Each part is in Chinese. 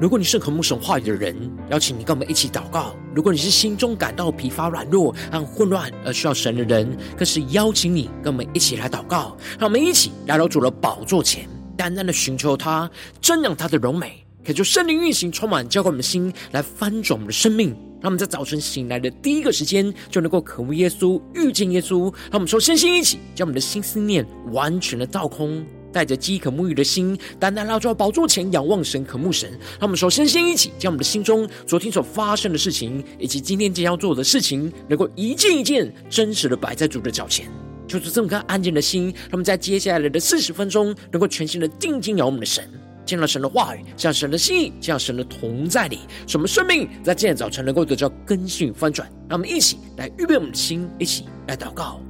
如果你是渴慕神话语的人，邀请你跟我们一起祷告；如果你是心中感到疲乏、软弱和混乱而需要神的人，更是邀请你跟我们一起来祷告。让我们一起来到主的宝座前，单单的寻求他，瞻仰他的荣美，可就圣灵运行，充满浇灌我们的心，来翻转我们的生命。让我们在早晨醒来的第一个时间，就能够渴慕耶稣、遇见耶稣。让我们说，身心一起，将我们的心思念完全的倒空。带着饥渴沐浴的心，单单来到宝座前仰望神、渴慕神。让我们首先先一起将我们的心中昨天所发生的事情，以及今天将要做的事情，能够一件一件真实的摆在主的脚前，就是这么颗安静的心。让我们在接下来的四十分钟，能够全心的定睛仰望我们的神，见到神的话语，像神的心意，像神的同在里，使我们生命在今天早晨能够得到更新与翻转。让我们一起来预备我们的心，一起来祷告。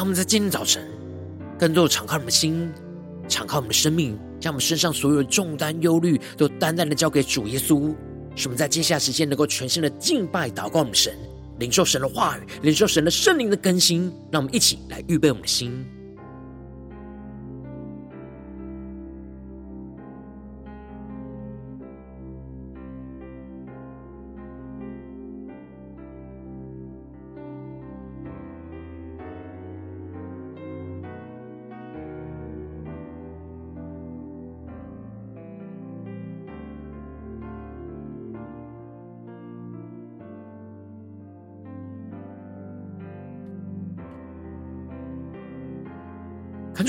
让我们在今天早晨，更多的敞开我们的心，敞开我们的生命，将我们身上所有的重担、忧虑，都单单的交给主耶稣，使我们在接下来时间能够全新的敬拜、祷告我们神，领受神的话语，领受神的圣灵的更新。让我们一起来预备我们的心。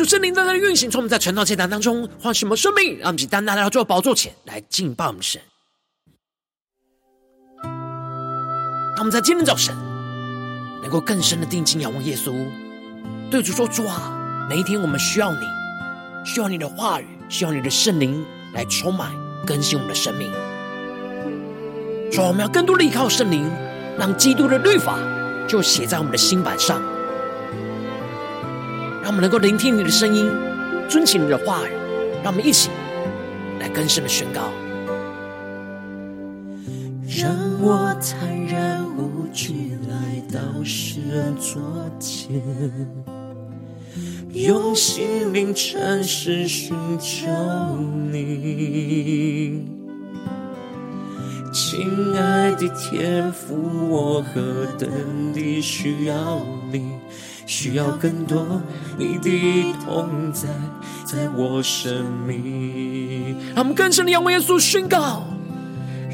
恳求圣灵在这里运行，从我们在晨祷祭坛当中唤醒我们生命，让我们单单来到主宝座前来敬拜我们神。让我们在今天早晨能够更深的定睛仰望耶稣，对主说：“主啊，每一天我们需要你，需要你的话语，需要你的圣灵来充满更新我们的生命。主啊，我们要更多的依靠圣灵，让基督的律法就写在我们的心版上。”我们能够聆听你的声音，遵行你的话语。让我们一起来更深的宣告。让我坦然无惧来到世人桌前，用心灵诚实寻求你，亲爱的天父，我何等地需要你。需要更多你的同在，在我生命。让我们更深的仰望耶稣宣告，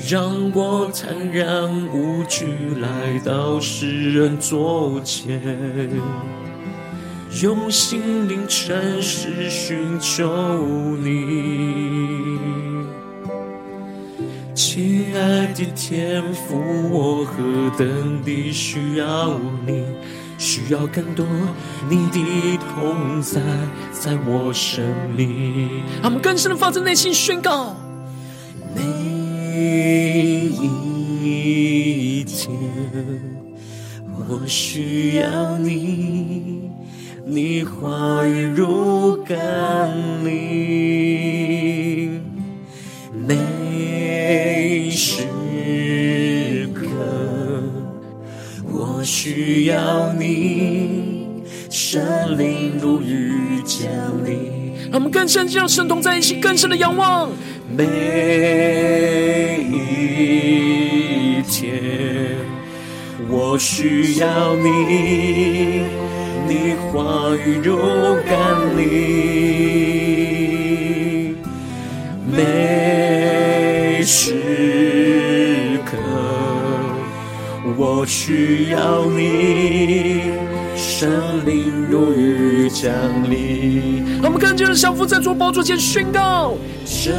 让我坦然无惧来到世人桌前，用心灵诚实寻求你。亲爱的天父，我何等地需要你。需要更多你的同在，在我生命。让我们更深的发自内心宣告：每一天，我需要你，你话语如甘我们更深让神同在一起，更深的仰望。每一天，我需要你，你话语如甘霖。每时刻。我需要你，圣灵如雨降临。让我们更加的降服在主宝座前宣告：这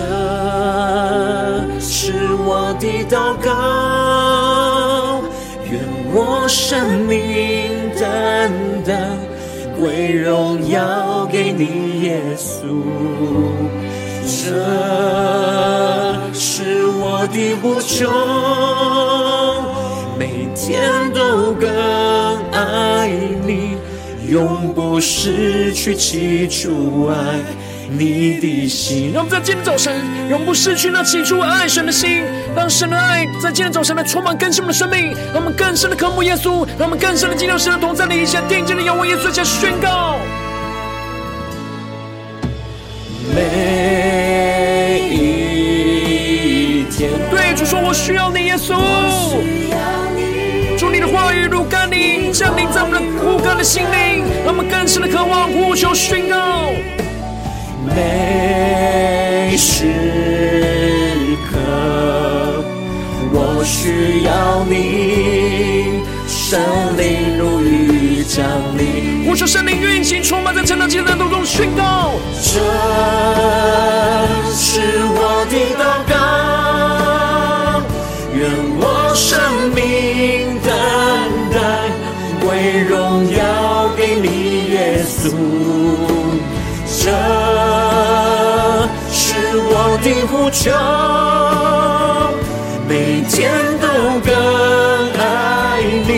是我的祷告，愿我生命单单归荣耀给你，耶稣。这是我的呼求，每天都更爱你，永不失去起初爱你的心。让我们在今天早晨永不失去那起初爱神的心，让神的爱在今天早晨来充满更新我们的生命，让我们更深的渴慕耶稣，让我们更深的进入神的同在里，一下定睛的仰望耶稣，一下宣告。每一天，对主说：“我需要你，耶稣。主你，降临在我们的枯干的心灵，让我们更深的渴望呼求宣告。每时刻，我需要你，圣灵如雨降临。呼求圣灵运行，充满在晨祷祭坛当中宣告。这是我的祷告，这是我的呼求，每天都更爱你，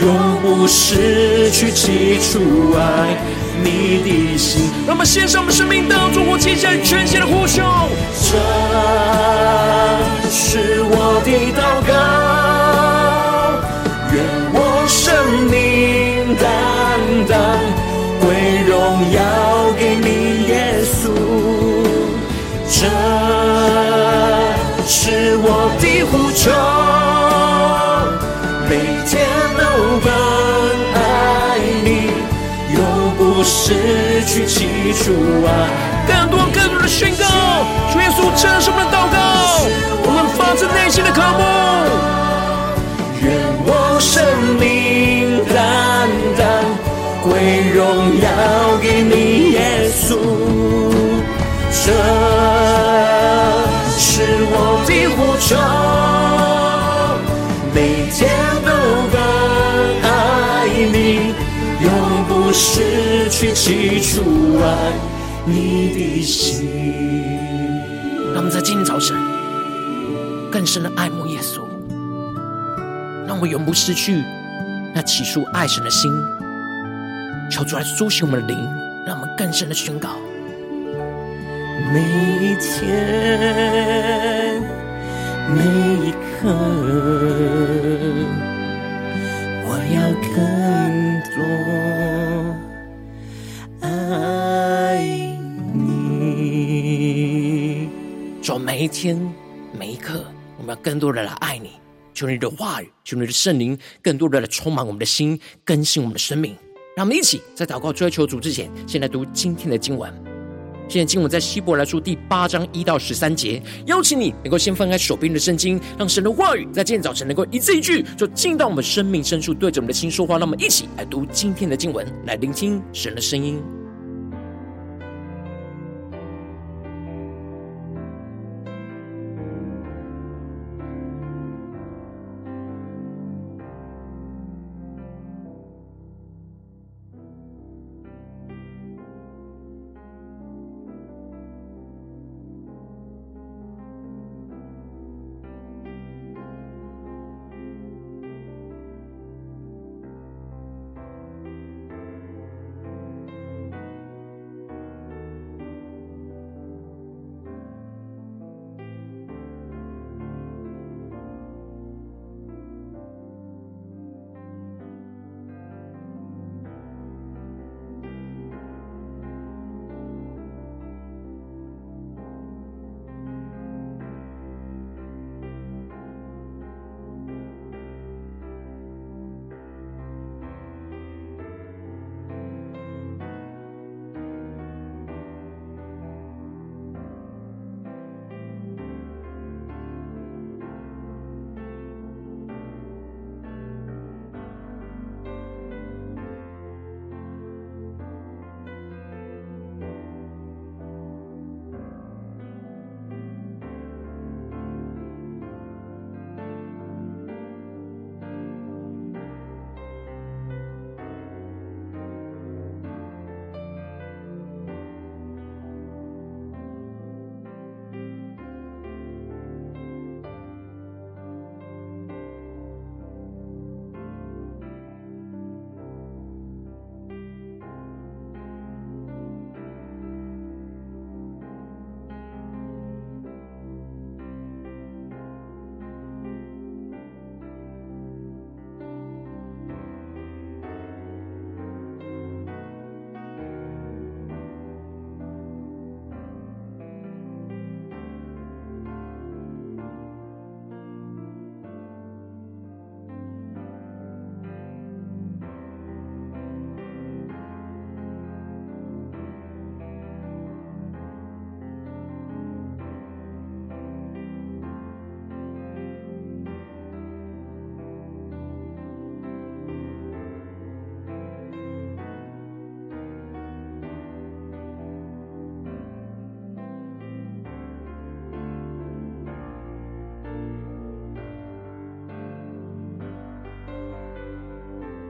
永不失去起初爱你的心。那么献上我们生命当中，我接下来全心的呼求。这是我的祷告，这是我的呼求，每天都更爱你，永不失去起初爱。更多更多的宣告，主耶稣，这是我们的祷告，我们发自内心的渴慕。愿我生命单单归荣耀给你，耶稣。这是我的呼求，每天都更爱你，永不失去起初爱你的心。让我们在今天早晨更深的爱慕耶稣，让我们永不失去那起初爱神的心。求主来苏醒我们的灵，让我们更深的宣告。每一天，每一刻，我要更多爱你。主，每一天，每一刻，我们要更多的来爱你。求你的话语，求你的圣灵，更多的来充满我们的心，更新我们的生命。让我们一起在祷告追求主之前，先来读今天的经文。现在经文在希伯来书第八章一到十三节，邀请你能够先翻开手边的圣经，让神的话语在今天早晨能够一字一句，就进到我们生命深处，对着我们的心说话。让我们一起来读今天的经文，来聆听神的声音。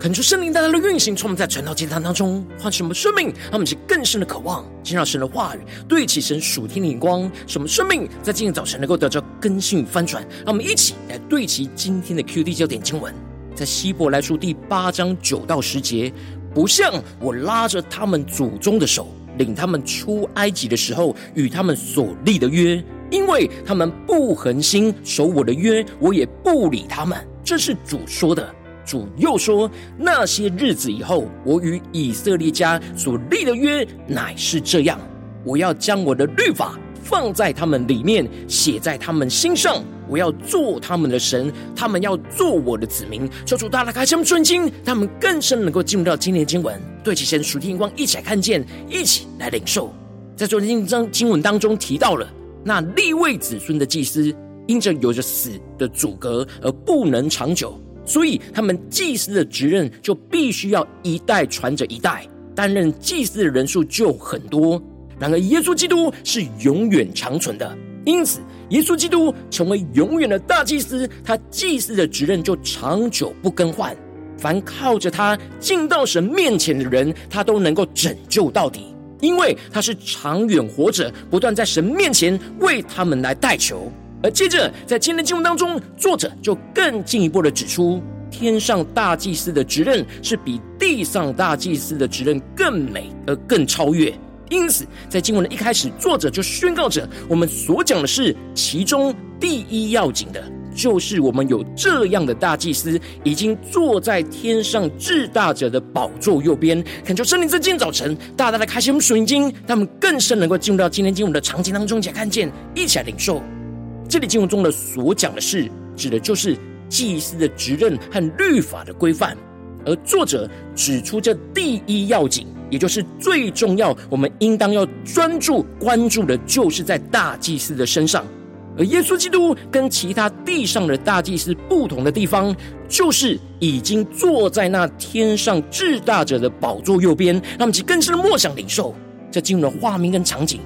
恳求圣灵带来的运行，充满在传道祭坛当中，唤醒我们生命，让我们是更深的渴望，见到神的话语，对齐神属天的眼光，使我们生命在今天早晨能够得到更新与翻转。让我们一起来对齐今天的 QD 焦点经文，在希伯来书第八章九到十节，不像我拉着他们祖宗的手，领他们出埃及的时候，与他们所立的约，因为他们不恒心守我的约，我也不理他们。这是主说的。主又说：“那些日子以后，我与以色列家所立的约乃是这样：我要将我的律法放在他们里面，写在他们心上。我要做他们的神，他们要做我的子民。”求主大大开他们顺经，他们更深能够进入到今天的经文，对其神属天光一起来看见，一起来领受。在昨天经经文当中提到了那立位子孙的祭司，因着有着死的阻隔而不能长久。所以，他们祭司的职任就必须要一代传着一代，担任祭司的人数就很多。然而，耶稣基督是永远长存的，因此，耶稣基督成为永远的大祭司，他祭司的职任就长久不更换。凡靠着他进到神面前的人，他都能够拯救到底，因为他是长远活着，不断在神面前为他们来代求。而接着，在今天的经文当中，作者就更进一步的指出，天上大祭司的职任是比地上大祭司的职任更美而更超越。因此，在经文的一开始，作者就宣告着：我们所讲的是其中第一要紧的，就是我们有这样的大祭司，已经坐在天上至大者的宝座右边。恳求圣灵在今天早晨大大的开启我们属灵经，他们更深能够进入到今天经文的场景当中，且看见，一起来领受。这里经文中的所讲的事，指的就是祭司的职任和律法的规范。而作者指出，这第一要紧，也就是最重要，我们应当要专注关注的，就是在大祭司的身上。而耶稣基督跟其他地上的大祭司不同的地方，就是已经坐在那天上至大者的宝座右边。让我们更深的默想领受这进入的画面跟场景：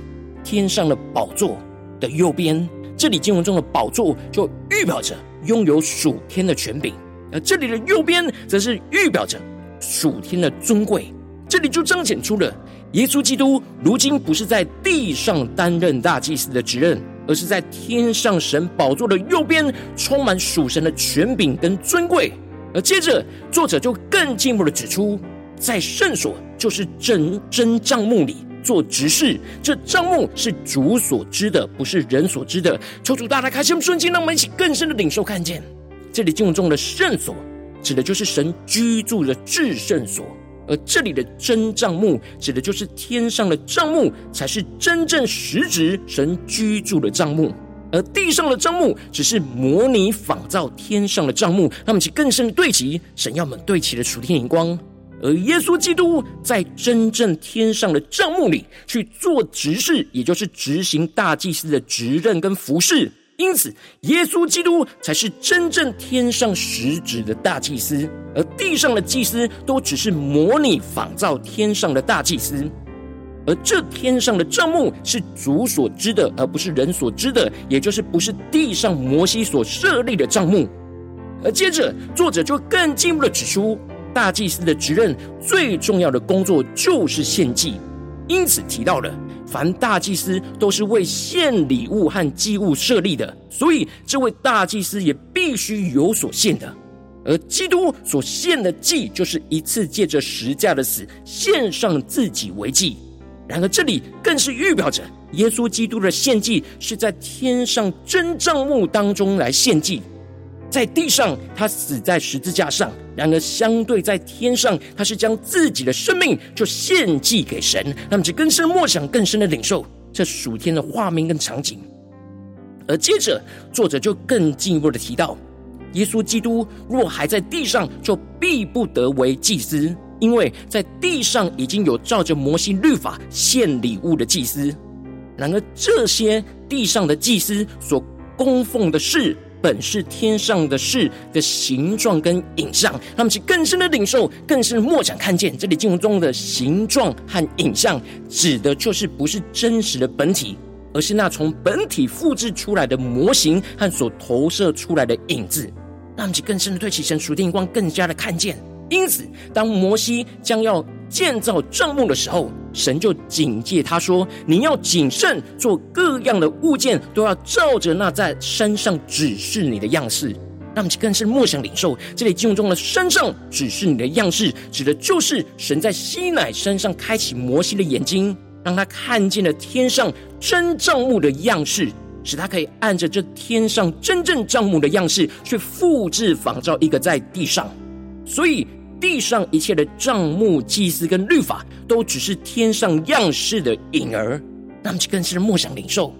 天上的宝座的右边。这里经文中的宝座就预表着拥有属天的权柄，而这里的右边则是预表着属天的尊贵。这里就彰显出了耶稣基督如今不是在地上担任大祭司的职任，而是在天上神宝座的右边，充满属神的权柄跟尊贵。而接着作者就更进一步的指出，在圣所就是真真帐幕里。做执事，这帐目是主所知的，不是人所知的。求主大大开心，瞬间让我们一起更深的领受看见。这里经文中的圣所，指的就是神居住的至圣所；而这里的真帐幕，指的就是天上的帐幕，才是真正实质神居住的帐幕。而地上的帐幕，只是模拟仿造天上的帐幕。让我们一起更深的对齐神要我们对齐的属天眼光。而耶稣基督在真正天上的帐幕里去做执事，也就是执行大祭司的职任跟服事。因此，耶稣基督才是真正天上实质的大祭司，而地上的祭司都只是模拟仿造天上的大祭司。而这天上的帐幕是主所知的，而不是人所知的，也就是不是地上摩西所设立的帐幕。而接着，作者就更进一步的指出。大祭司的职任最重要的工作就是献祭，因此提到了凡大祭司都是为献礼物和祭物设立的，所以这位大祭司也必须有所献的。而基督所献的祭，就是一次借着十架的死献上自己为祭。然而这里更是预表着耶稣基督的献祭是在天上真帐幕当中来献祭。在地上，他死在十字架上；然而，相对在天上，他是将自己的生命就献祭给神。那么，就更深默想，更深的领受这属天的画面跟场景。而接着，作者就更进一步的提到，耶稣基督若还在地上，就必不得为祭司，因为在地上已经有照着摩西律法献礼物的祭司。然而，这些地上的祭司所供奉的事。本是天上的事的形状跟影像，让我们去更深的领受，更深的默想看见。这里经文中的形状和影像，指的就是不是真实的本体，而是那从本体复制出来的模型和所投射出来的影子。让我们去更深的对其神属天光，更加的看见因此，当摩西将要建造帐幕的时候，神就警戒他说：“你要谨慎，做各样的物件，都要照着那在山上指示你的样式。”那么，更是默想领受这里经文中的“山上指示你的样式”，指的就是神在西乃山上开启摩西的眼睛，让他看见了天上真帐幕的样式，使他可以按着这天上真正帐幕的样式去复制仿造一个在地上。所以。地上一切的帐目、祭司跟律法，都只是天上样式的影儿。那么，就更是默想领受，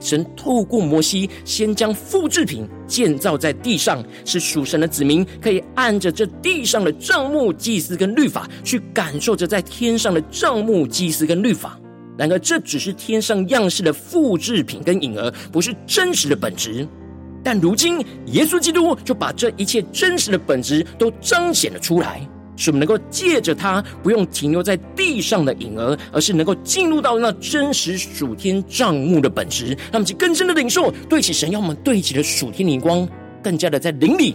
神透过摩西，先将复制品建造在地上，使属神的子民可以按着这地上的帐目、祭司跟律法，去感受着在天上的帐目、祭司跟律法。然而，这只是天上样式的复制品跟影儿，不是真实的本质。但如今，耶稣基督就把这一切真实的本质都彰显了出来，使我们能够借着他，不用停留在地上的影儿，而是能够进入到那真实属天帐幕的本质。让我们更深的领受，对起神要我们对起的属天灵光，更加的在灵里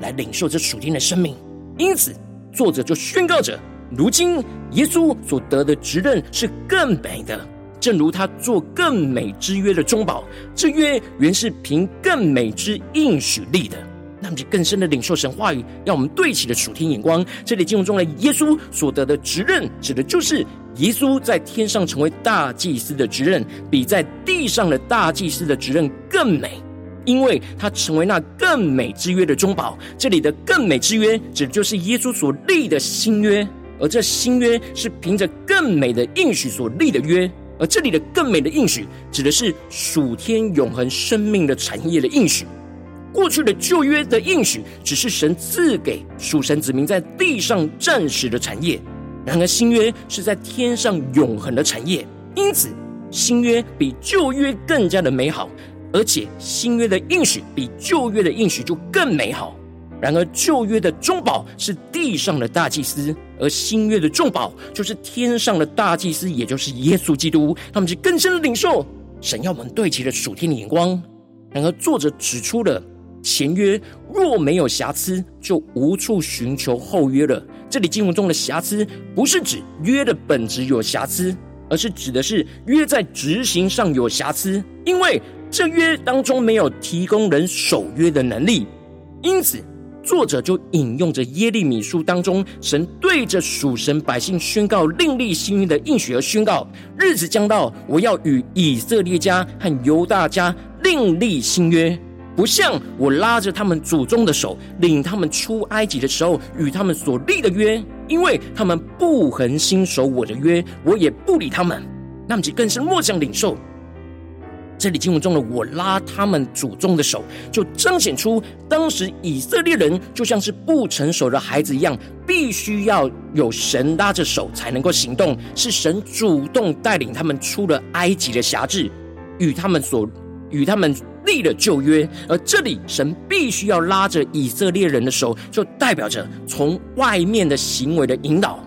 来领受这属天的生命。因此，作者就宣告着：如今耶稣所得的职任是更美的。正如他做更美之约的中保，这约原是凭更美之应许立的。那么更深的领受神话语，让我们对齐的属天眼光。这里经文中的耶稣所得的职任，指的就是耶稣在天上成为大祭司的职任，比在地上的大祭司的职任更美，因为他成为那更美之约的中保。这里的更美之约，指的就是耶稣所立的新约，而这新约是凭着更美的应许所立的约。而这里的更美的应许，指的是属天永恒生命的产业的应许。过去的旧约的应许，只是神赐给属神子民在地上暂时的产业；然而新约是在天上永恒的产业。因此，新约比旧约更加的美好，而且新约的应许比旧约的应许就更美好。然而，旧约的中保是地上的大祭司，而新约的中保就是天上的大祭司，也就是耶稣基督。他们是更深的领受神要我们对齐的属天的眼光。然而，作者指出了前约若没有瑕疵，就无处寻求后约了。这里经文中的瑕疵，不是指约的本质有瑕疵，而是指的是约在执行上有瑕疵，因为这约当中没有提供人守约的能力，因此。作者就引用着耶利米书当中神对着属神百姓宣告另立新约的应许而宣告：日子将到，我要与以色列家和犹大家另立新约，不像我拉着他们祖宗的手领他们出埃及的时候与他们所立的约，因为他们不恒心守我的约，我也不理他们。那么，就更是默想领受。这里经文中的“我拉他们祖宗的手”，就彰显出当时以色列人就像是不成熟的孩子一样，必须要有神拉着手才能够行动，是神主动带领他们出了埃及的辖制，与他们所与他们立了旧约。而这里神必须要拉着以色列人的手，就代表着从外面的行为的引导。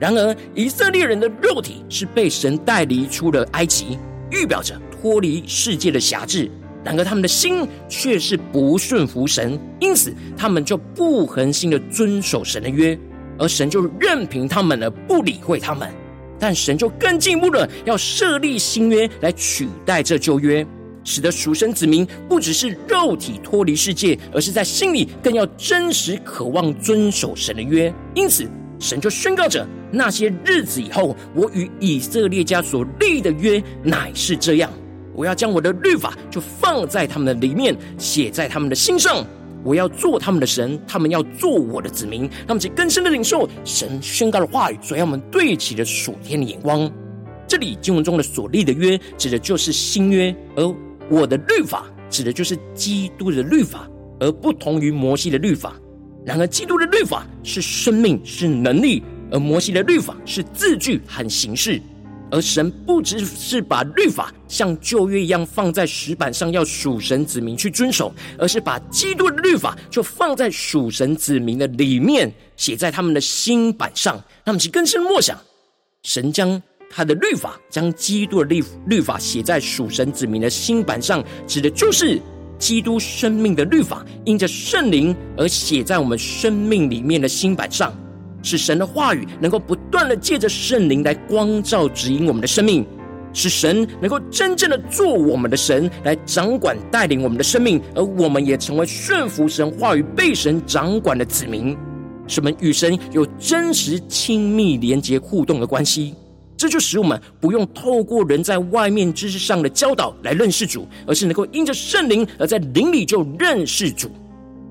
然而，以色列人的肉体是被神带离出了埃及，预表着。脱离世界的辖制，然而他们的心却是不顺服神，因此他们就不恒心的遵守神的约，而神就任凭他们而，不理会他们。但神就更进一步的要设立新约来取代这旧约，使得属神子民不只是肉体脱离世界，而是在心里更要真实渴望遵守神的约。因此，神就宣告着：那些日子以后，我与以色列家所立的约乃是这样。我要将我的律法就放在他们的里面，写在他们的心上。我要做他们的神，他们要做我的子民。他们就更深的领受神宣告的话语，所以让我们对齐了属天的眼光。这里经文中的所立的约，指的就是新约；而我的律法，指的就是基督的律法，而不同于摩西的律法。然而，基督的律法是生命，是能力；而摩西的律法是字句和形式。而神不只是把律法像旧约一样放在石板上，要属神子民去遵守，而是把基督的律法就放在属神子民的里面，写在他们的心板上。他们其更深默想，神将他的律法，将基督的律律法写在属神子民的心板上，指的就是基督生命的律法，因着圣灵而写在我们生命里面的心板上，使神的话语能够不断的借着圣灵来光照指引我们的生命，使神能够真正的做我们的神，来掌管带领我们的生命，而我们也成为顺服神话语、被神掌管的子民，使我们与神有真实、亲密、连结、互动的关系。这就使我们不用透过人在外面知识上的教导来认识主，而是能够因着圣灵而在灵里就认识主。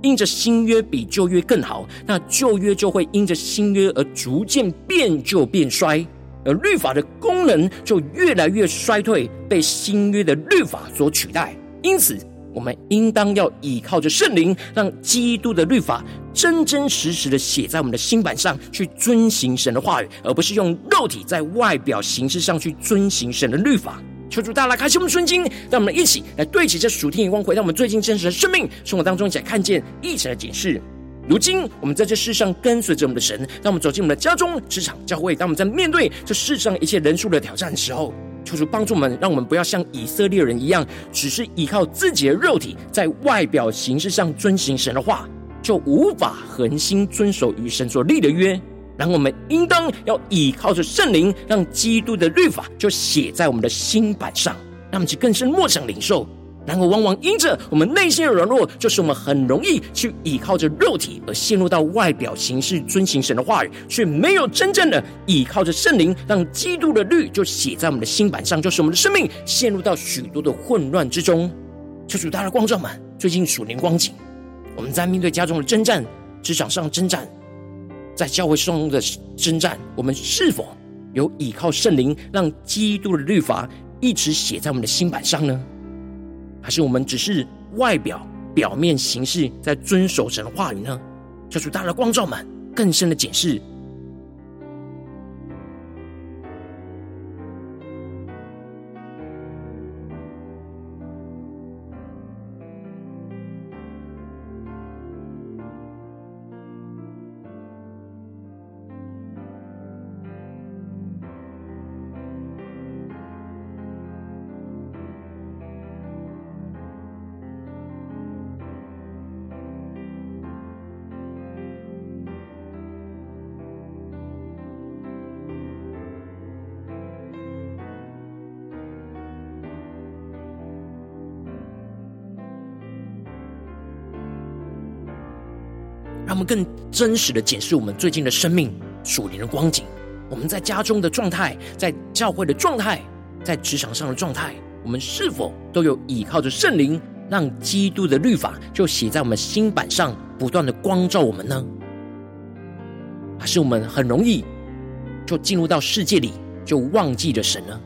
因着新约比旧约更好，那旧约就会因着新约而逐渐变旧变衰，而律法的功能就越来越衰退，被新约的律法所取代。因此，我们应当要倚靠着圣灵，让基督的律法真真实实的写在我们的心版上，去遵行神的话语，而不是用肉体在外表形式上去遵行神的律法。求主大家来开启我们的心，让我们一起来对齐这属天眼光，回到我们最近真实的生命生活当中，一起来看见一起来解释。如今我们在这世上跟随着我们的神，当我们走进我们的家中、职场、教会，当我们在面对这世上一切人数的挑战的时候。求主帮助我们，让我们不要像以色列人一样，只是依靠自己的肉体，在外表形式上遵行神的话，就无法恒心遵守与神所立的约。然后我们应当要依靠着圣灵，让基督的律法就写在我们的心版上，让我们去更深默想领受。然后，往往因着我们内心的软弱，就是我们很容易去依靠着肉体，而陷入到外表形式遵行神的话语，却没有真正的依靠着圣灵，让基督的律就写在我们的心版上，就是我们的生命陷入到许多的混乱之中。求主大的光照们，最近属灵光景，我们在面对家中的征战、职场上征战、在教会中的征战，我们是否有依靠圣灵，让基督的律法一直写在我们的心版上呢？还是我们只是外表、表面形式在遵守神的话语呢？求主大的光照们更深的解释。让我们更真实的检视我们最近的生命属灵的光景，我们在家中的状态，在教会的状态，在职场上的状态，我们是否都有依靠着圣灵，让基督的律法就写在我们心版上，不断的光照我们呢？还是我们很容易就进入到世界里，就忘记了神呢？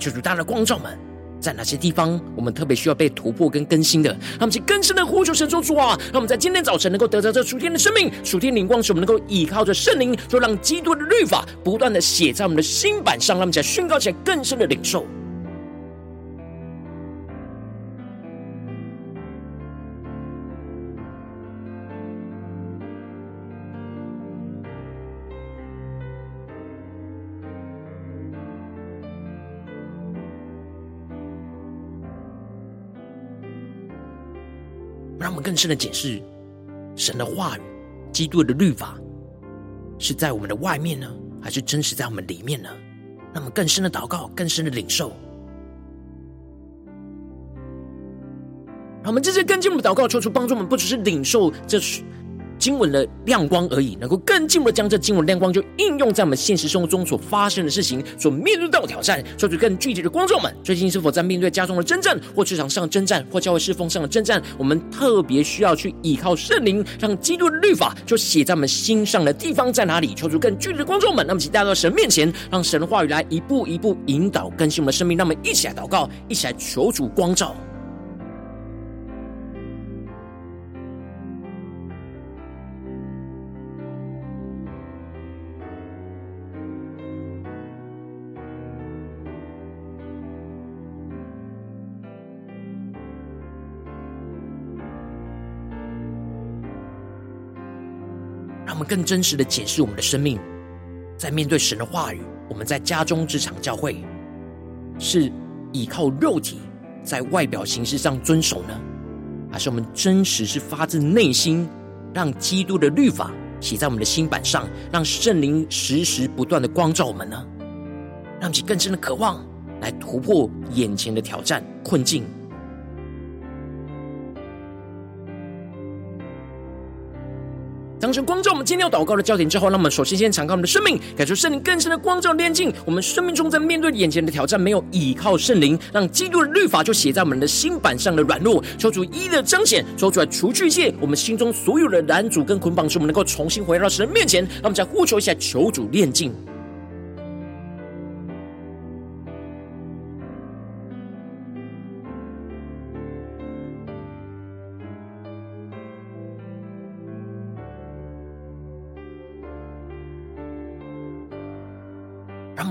求主大的光照们。在哪些地方，我们特别需要被突破跟更新的？让我们去更深的呼求神说主啊！让我们在今天早晨能够得到这属天的生命、属天灵光，使我们能够依靠着圣灵，就让基督的律法不断的写在我们的心版上，让我们在宣告起来更深的领受。更深的解释神的话语、基督的律法是在我们的外面呢，还是真实在我们里面呢？那么更深的祷告，更深的领受。我们这些更进一步的祷告，求主帮助我们，不只是领受这是。经文的亮光而已，能够更进一步的将这经文亮光就应用在我们现实生活中所发生的事情，所面对到的挑战，说出更具体的观众们，最近是否在面对家中的征战，或职场上的征战，或教会侍奉上的征战？我们特别需要去依靠圣灵，让基督的律法就写在我们心上的地方在哪里？求出更具体的观众们，那么请带到神面前，让神的话语来一步一步引导更新我们的生命。让我们一起来祷告，一起来求主光照。更真实的解释我们的生命，在面对神的话语，我们在家中、职场、教会，是依靠肉体在外表形式上遵守呢，还是我们真实是发自内心，让基督的律法写在我们的心板上，让圣灵时时不断的光照我们呢？让其更深的渴望来突破眼前的挑战困境。当成光照我们今天要祷告的焦点之后，那么首先先敞开我们的生命，感受圣灵更深的光照炼净。我们生命中在面对眼前的挑战，没有依靠圣灵，让基督的律法就写在我们的心板上的软弱，求主一一的彰显，求主来除去一切我们心中所有的拦阻跟捆绑，使我们能够重新回到神的面前。那我们再呼求一下，求主炼净。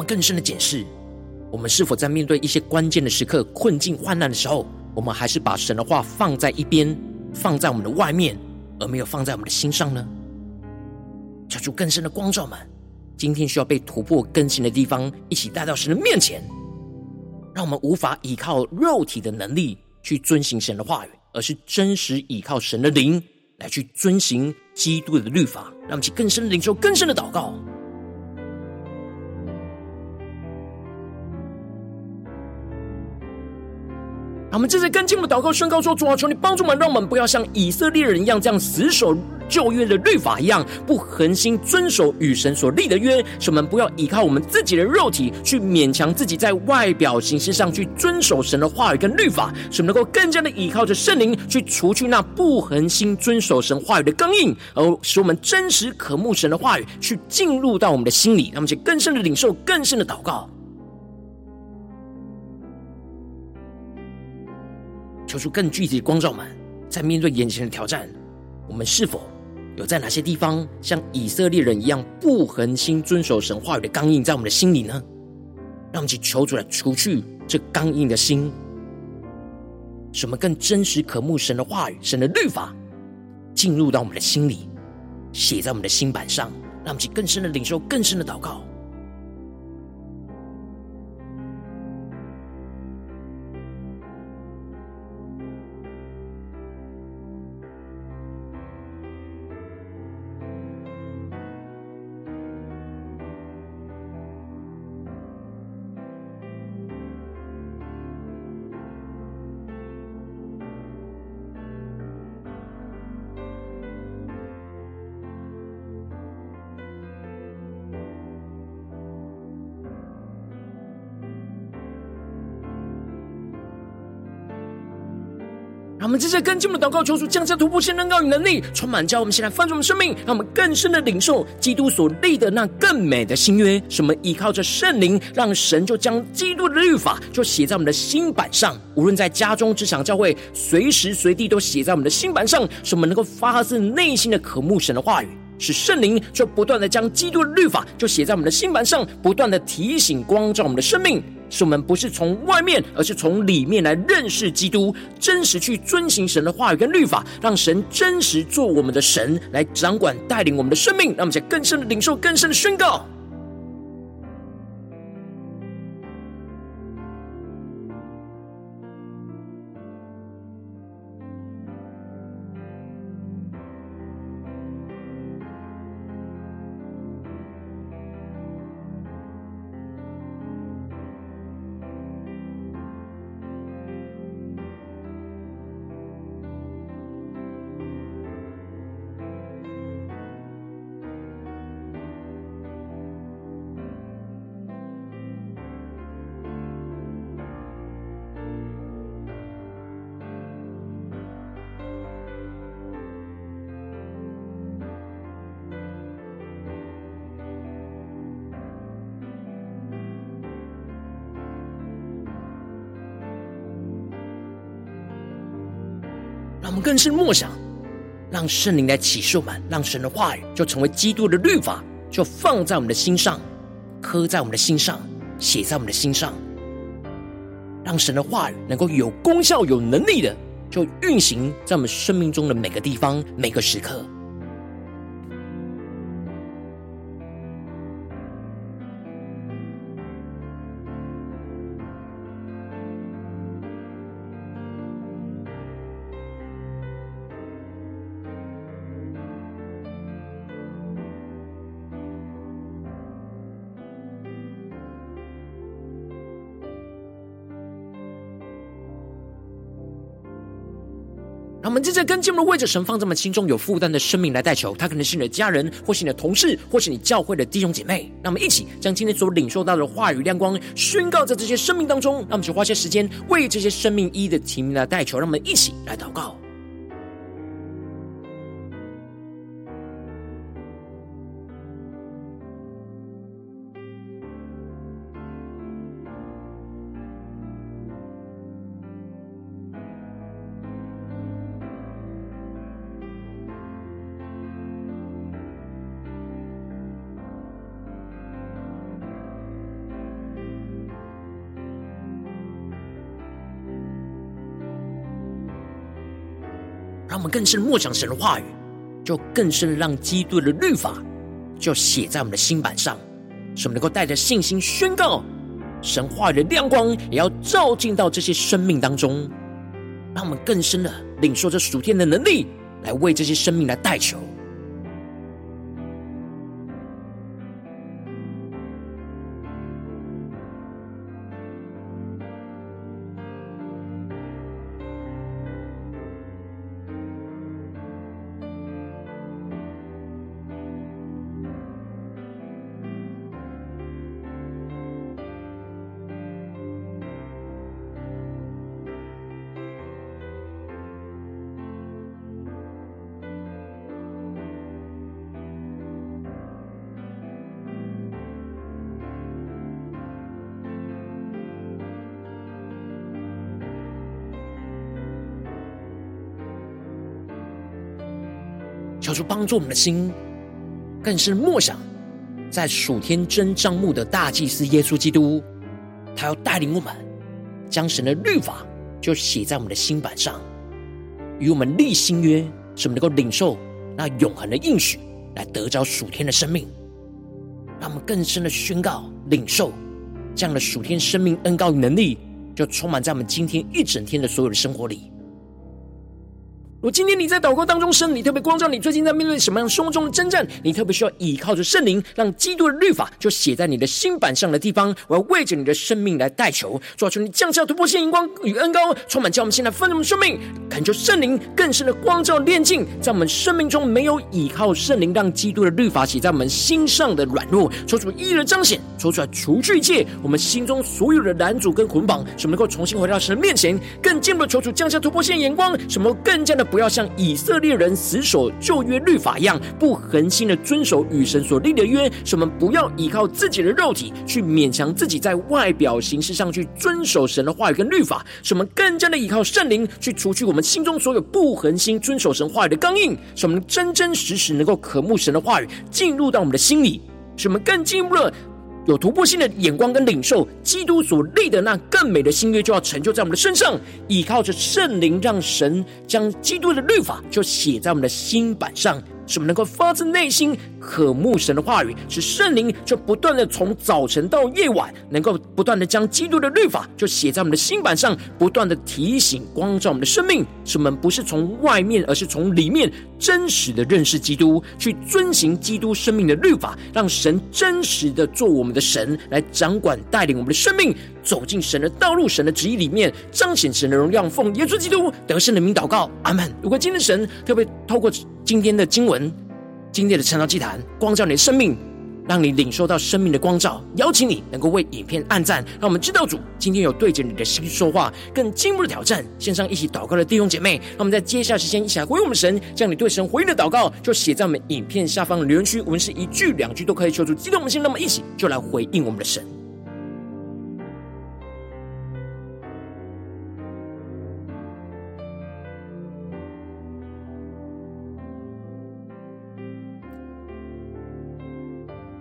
更深的检视，我们是否在面对一些关键的时刻、困境、患难的时候，我们还是把神的话放在一边，放在我们的外面，而没有放在我们的心上呢？求出更深的光照们，今天需要被突破更新的地方，一起带到神的面前，让我们无法依靠肉体的能力去遵行神的话语，而是真实依靠神的灵来去遵行基督的律法，让我们去更深的领受、更深的祷告。我们正在跟进我们祷告宣告说：主啊，求你帮助我们，让我们不要像以色列人一样，这样死守旧约的律法一样，不恒心遵守与神。所立的约。使我们不要依靠我们自己的肉体去勉强自己，在外表形式上去遵守神。的话语跟律法，使我们能够更加的依靠着圣灵去除去那不恒心遵守神。话语的刚硬，而使我们真实渴慕神。的话语，去进入到我们的心里，让我们去更深的领受，更深的祷告。求出更具体的光照们，在面对眼前的挑战，我们是否有在哪些地方像以色列人一样不恒心遵守神话语的刚硬，在我们的心里呢？让我们去求主来除去这刚硬的心，什么更真实渴慕神的话语、神的律法，进入到我们的心里，写在我们的心板上，让我们去更深的领受、更深的祷告。们接着跟进我们的祷告，求主降下突破性能高与能力，充满教我们现在翻转我们生命，让我们更深的领受基督所立的那更美的新约。什么依靠着圣灵，让神就将基督的律法就写在我们的心板上，无论在家中、职场、教会，随时随地都写在我们的心板上，什么能够发自内心的渴慕神的话语。是圣灵就不断的将基督的律法就写在我们的心板上，不断的提醒光照我们的生命，使我们不是从外面，而是从里面来认识基督，真实去遵行神的话语跟律法，让神真实做我们的神，来掌管带领我们的生命，让我们在更深的领受、更深的宣告。更是默想，让圣灵来启示我们，让神的话语就成为基督的律法，就放在我们的心上，刻在我们的心上，写在我们的心上，让神的话语能够有功效、有能力的，就运行在我们生命中的每个地方、每个时刻。让我们正在跟进我们为着神放这么轻重有负担的生命来代求，他可能是你的家人，或是你的同事，或是你教会的弟兄姐妹。让我们一起将今天所领受到的话语亮光宣告在这些生命当中。让我们去花些时间为这些生命一一的提名来代求。让我们一起来祷告。更深默想神的话语，就更深让基督的律法就写在我们的心版上，使我们能够带着信心宣告神话语的亮光，也要照进到这些生命当中，让我们更深的领受这属天的能力，来为这些生命来代求。帮助我们的心，更是默想，在属天真帐幕的大祭司耶稣基督，他要带领我们，将神的律法就写在我们的心版上，与我们立新约，使我们能够领受那永恒的应许，来得着属天的生命。让我们更深的宣告、领受这样的属天生命恩膏与能力，就充满在我们今天一整天的所有的生活里。如果今天你在祷告当中，圣灵特别光照你，最近在面对什么样生活中的征战？你特别需要依靠着圣灵，让基督的律法就写在你的心版上的地方。我要为着你的生命来代求，主啊，求你降下突破性眼光与恩膏，充满叫我们现在丰盛的生命，恳求圣灵更深的光照炼净，在我们生命中没有依靠圣灵，让基督的律法写在我们心上的软弱，求主一一的彰显，求出来除去一切我们心中所有的拦阻跟捆绑，使我们能够重新回到神的面前，更进一步的求主降下突破性眼光，使我们更加的。不不要像以色列人死守旧约律法一样，不恒心的遵守与神所立的约。使我们不要依靠自己的肉体去勉强自己，在外表形式上去遵守神的话语跟律法。使我们更加的依靠圣灵，去除去我们心中所有不恒心遵守神话语的刚硬。使我们真真实实能够渴慕神的话语，进入到我们的心里。使我们更进一步了。有突破性的眼光跟领受，基督所立的那更美的新约就要成就在我们的身上。依靠着圣灵，让神将基督的律法就写在我们的心板上。使我们能够发自内心渴慕神的话语，使圣灵就不断的从早晨到夜晚，能够不断的将基督的律法就写在我们的心版上，不断的提醒光照我们的生命。使我们不是从外面，而是从里面真实的认识基督，去遵行基督生命的律法，让神真实的做我们的神，来掌管带领我们的生命，走进神的道路、神的旨意里面，彰显神的荣耀。奉耶稣基督得胜的名祷告，阿门。如果今天神特别透过今天的经文，今天的晨祷祭坛，光照你的生命，让你领受到生命的光照。邀请你能够为影片按赞，让我们知道主今天有对着你的心说话，更进一步的挑战。线上一起祷告的弟兄姐妹，让我们在接下来时间一起来回应我们神，将你对神回应的祷告就写在我们影片下方的留言区。我们是一句两句都可以求助激动我们心，那么一起就来回应我们的神。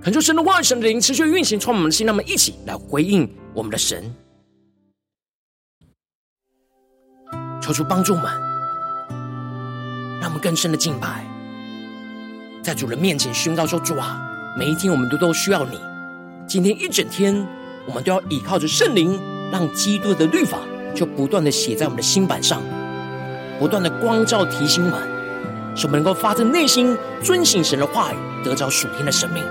恳求神的话语、神的灵持续运行，充满我们的心。让我们一起来回应我们的神，求主帮助我们，让我们更深的敬拜，在主人面前宣告说：“主啊，每一天我们都都需要你。今天一整天，我们都要依靠着圣灵，让基督的律法就不断的写在我们的心版上，不断的光照提醒我们，使我们能够发自内心遵行神的话语，得着属天的生命。”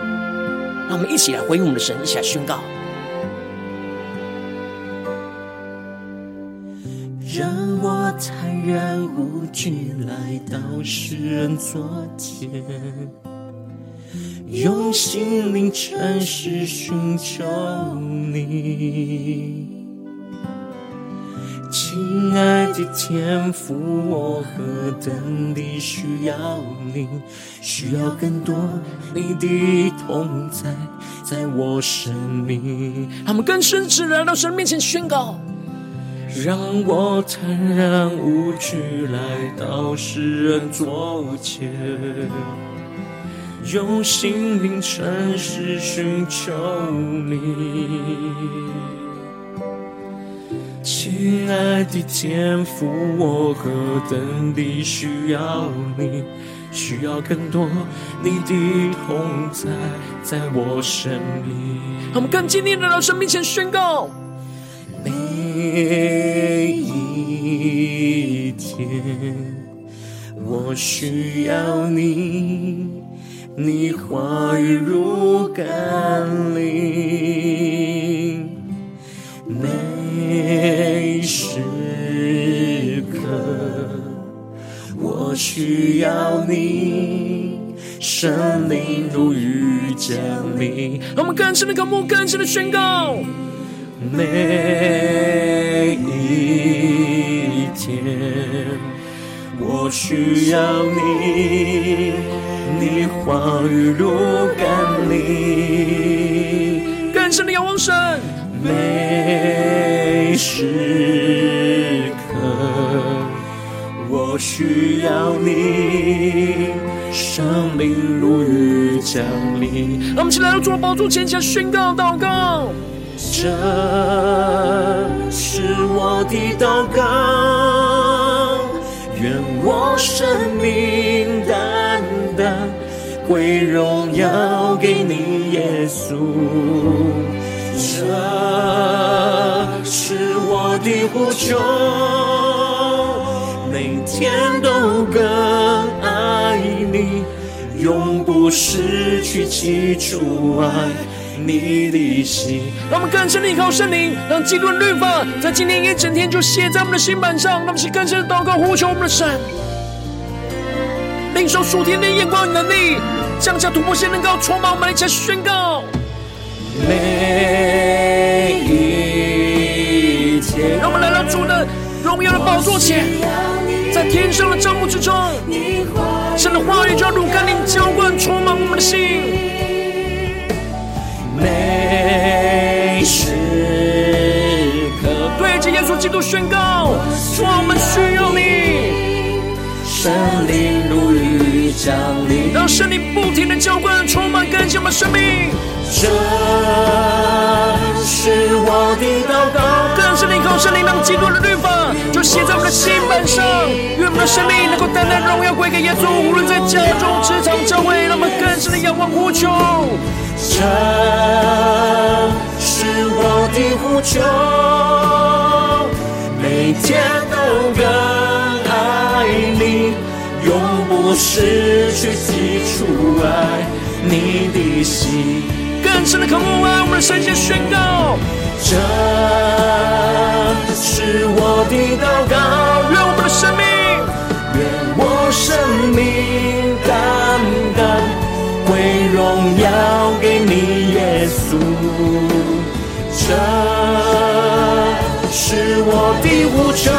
让我们一起来回应我们的神，一起来宣告。让我坦然无惧来到世人昨天，用心灵诚实寻求你。亲爱的天父，我何等地需要你，需要更多你的同在，在我生命。他们更深挚来到神面前宣告，让我坦然无惧来到世人座前，用心灵诚实寻求你。亲爱的天父，我何等地需要你，需要更多你的同在，在我生命。我们更坚定的到神面前宣告，每一天我需要你，你话语如甘霖。每我需要你，神灵如雨降临。我们更深的渴慕，更深的宣告。每一天，我需要你，你话语如甘霖。更深的仰望神。每时刻，我需要你，生命如雨降临。让我们一起来到主的宝座前，向宣告祷告。这是我的祷告，愿我生命单单归荣耀给你，耶稣。这是我的呼求，每天都更爱你，永不失去起初爱你的心。让我们更深的依靠圣灵，让基督的律法在今天一整天就写在我们的心板上。让我们去更深的祷告，呼求我们的神，领受属天的眼光与能力，降下突破性能够充满我们，一起宣告。每一天，让我们来到主的荣耀的宝座前，在天上的帐幕之中，神的话语就要如甘霖浇灌充满我们的心。每时刻，对着耶稣基督宣告：说我们需要你，神灵如雨降临，让神灵不停的浇灌充满更新我们生命。这是我的祷告，更是领受圣灵让基督的律写在我们的心板上，愿我们的生命能够单单荣耀归给耶稣。无论在家中、职场、教会，让我们更深的仰望呼求。这是我的呼求，每天都更爱你，永不失去起初爱你的心。更深的渴慕啊！我们的神先宣告，这是我的祷告，愿我们的生命，愿我生命单单为荣耀给你，耶稣。这是我的无求，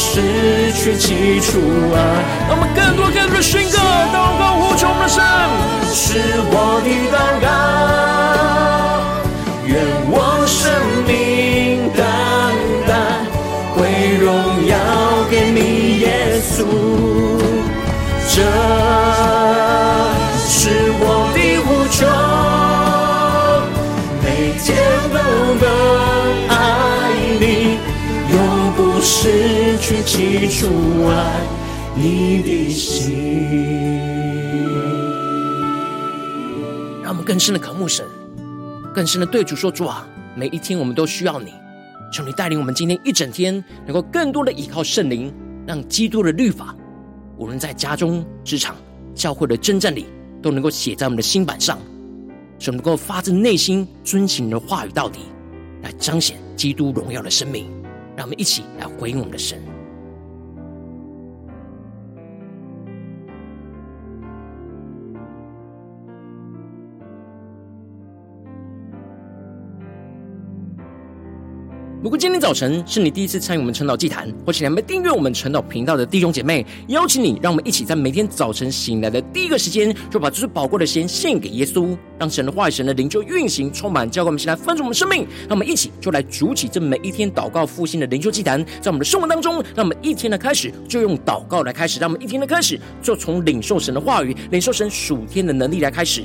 失去基础啊，让我们更多更多的宣告，祷告呼求我们的神，是我的祷告，愿我生命单单归荣耀给你，耶稣。这是我的呼求，每天都能爱你，永不失去起初爱。你的心，让我们更深的渴慕神，更深的对主说：主啊，每一天我们都需要你，求你带领我们今天一整天，能够更多的依靠圣灵，让基督的律法，无论在家中、职场、教会的征战里，都能够写在我们的心板上，使能够发自内心遵行你的话语到底，来彰显基督荣耀的生命。让我们一起来回应我们的神。如果今天早晨是你第一次参与我们晨祷祭坛，或是你还没订阅我们晨祷频道的弟兄姐妹，邀请你，让我们一起在每天早晨醒来的第一个时间，就把这最宝贵的时间献给耶稣，让神的话语、神的灵就运行充满，教灌我们，起来翻转我们生命。让我们一起就来主起这每一天祷告复兴的灵修祭坛，在我们的生活当中，让我们一天的开始就用祷告来开始，让我们一天的开始就从领受神的话语、领受神属天的能力来开始。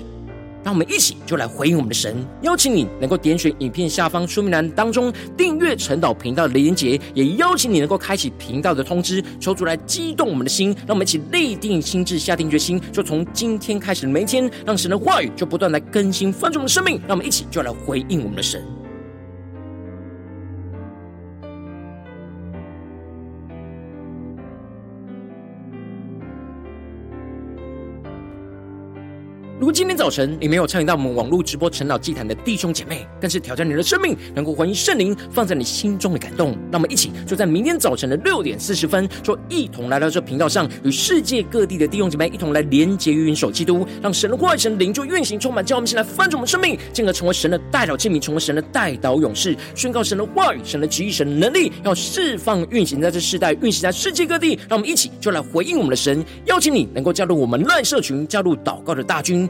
让我们一起就来回应我们的神，邀请你能够点选影片下方说明栏当中订阅陈导频道的连结，也邀请你能够开启频道的通知，抽出来激动我们的心，让我们一起立定心智，下定决心，就从今天开始的每一天，让神的话语就不断来更新翻转我们的生命，让我们一起就来回应我们的神。如果今天早晨你没有参与到我们网络直播晨祷祭坛的弟兄姐妹，更是挑战你的生命，能够回应圣灵放在你心中的感动。让我们一起就在明天早晨的六点四十分，就一同来到这频道上，与世界各地的弟兄姐妹一同来连结与元首基督，让神的话语、神的灵就运行充满，叫我们先来翻转我们生命，进而成为神的代祷器皿，成为神的代祷勇士，宣告神的话语、神的旨意、神的能力，要释放运行在这世代，运行在世界各地。让我们一起就来回应我们的神，邀请你能够加入我们乱社群，加入祷告的大军。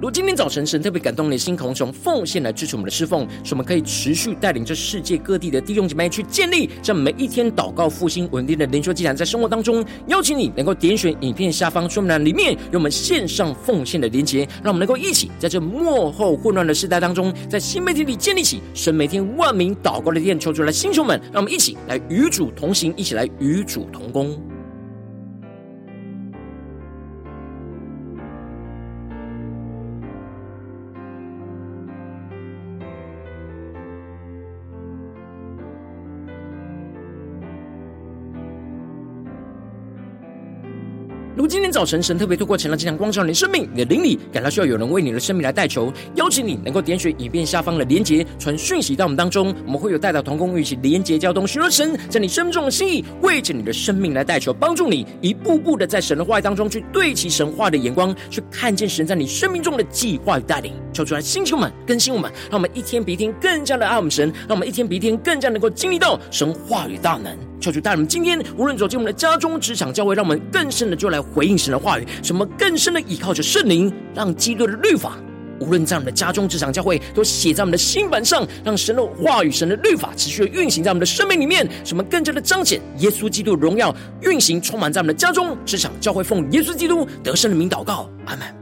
如今天早晨神特别感动你的心，渴望奉献来支持我们的侍奉，使我们可以持续带领这世界各地的弟兄姐妹去建立这每一天祷告复兴稳定的灵修祭坛，在生活当中，邀请你能够点选影片下方说明栏里面有我们线上奉献的连结，让我们能够一起在这末后混乱的时代当中，在新媒体里建立起神每天万名祷告的殿，求主来星球们，让我们一起来与主同行，一起来与主同工。早晨神特别透过晨祷祭坛光照你的生命，你的灵里感到需要有人为你的生命来代求，邀请你能够点选影片下方的连结，传讯息到我们当中，我们会有代祷同工一起连结交通，寻求神在你生命中的心意，为着你的生命来代求，帮助你一步步的在神的话语当中去对齐神话的眼光，去看见神在你生命中的计划与带领。求主来星球们更新我们，让我们一天比一天更加的爱我们神，让我们一天比一天更加能够经历到神话语大能。求主带我们今天无论走进我们的家中、职场、教会，让我们更深的就来回应神的话语，什么更深的依靠着圣灵，让基督的律法无论在我们的家中、职场、教会，都写在我们的心板上，让神的话语、神的律法持续的运行在我们的生命里面，什么更加的彰显耶稣基督的荣耀，运行充满在我们的家中、职场、教会，奉耶稣基督得胜的名祷告，阿门。